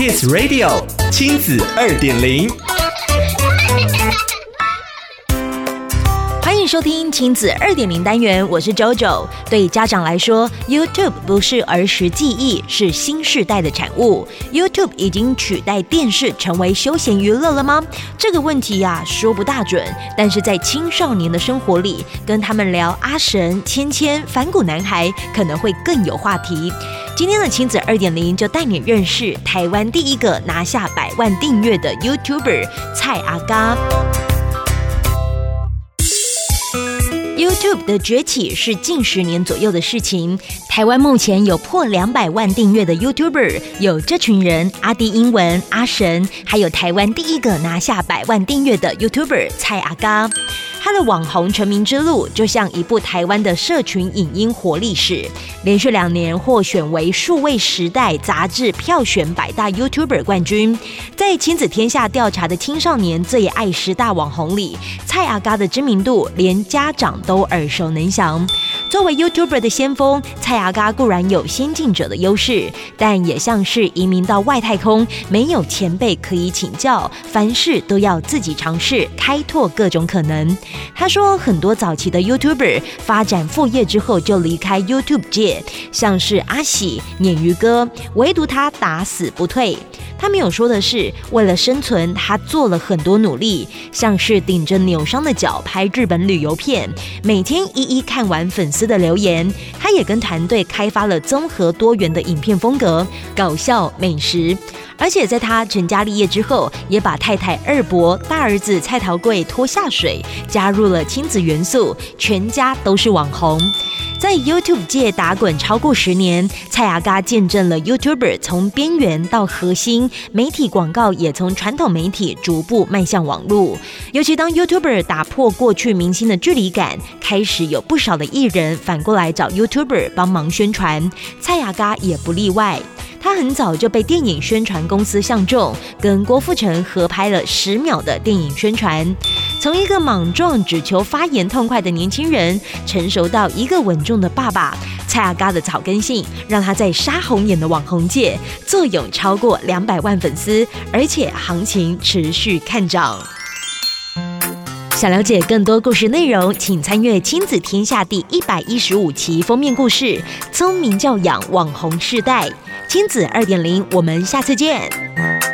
Kids Radio 亲子二点零。欢迎收听亲子二点零单元，我是 JoJo。对家长来说，YouTube 不是儿时记忆，是新世代的产物。YouTube 已经取代电视成为休闲娱乐了吗？这个问题呀、啊，说不大准。但是在青少年的生活里，跟他们聊阿神、芊芊、反骨男孩，可能会更有话题。今天的亲子二点零就带你认识台湾第一个拿下百万订阅的 YouTuber 蔡阿嘎。YouTube 的崛起是近十年左右的事情。台湾目前有破两百万订阅的 YouTuber，有这群人：阿迪英文、阿神，还有台湾第一个拿下百万订阅的 YouTuber 蔡阿嘎。他的网红成名之路就像一部台湾的社群影音活历史，连续两年获选为数位时代杂志票选百大 YouTuber 冠军。在亲子天下调查的青少年最爱十大网红里，蔡阿嘎的知名度连家长都耳熟能详。作为 YouTuber 的先锋，蔡阿嘎固然有先进者的优势，但也像是移民到外太空，没有前辈可以请教，凡事都要自己尝试，开拓各种可能。他说，很多早期的 YouTuber 发展副业之后就离开 YouTube 界，像是阿喜、鲶鱼哥，唯独他打死不退。他没有说的是，为了生存，他做了很多努力，像是顶着扭伤的脚拍日本旅游片，每天一一看完粉丝的留言。他也跟团队开发了综合多元的影片风格，搞笑、美食。而且在他成家立业之后，也把太太二伯、大儿子蔡桃贵拖下水，加入了亲子元素，全家都是网红。在 YouTube 界打滚超过十年，蔡阿嘎见证了 YouTuber 从边缘到核心，媒体广告也从传统媒体逐步迈向网络。尤其当 YouTuber 打破过去明星的距离感，开始有不少的艺人反过来找 YouTuber 帮忙宣传，蔡阿嘎也不例外。他很早就被电影宣传公司相中，跟郭富城合拍了十秒的电影宣传。从一个莽撞只求发言痛快的年轻人，成熟到一个稳重的爸爸，蔡阿嘎的草根性让他在杀红眼的网红界坐拥超过两百万粉丝，而且行情持续看涨。想了解更多故事内容，请参阅《亲子天下》第一百一十五期封面故事：聪明教养网红世代。亲子二点零，我们下次见。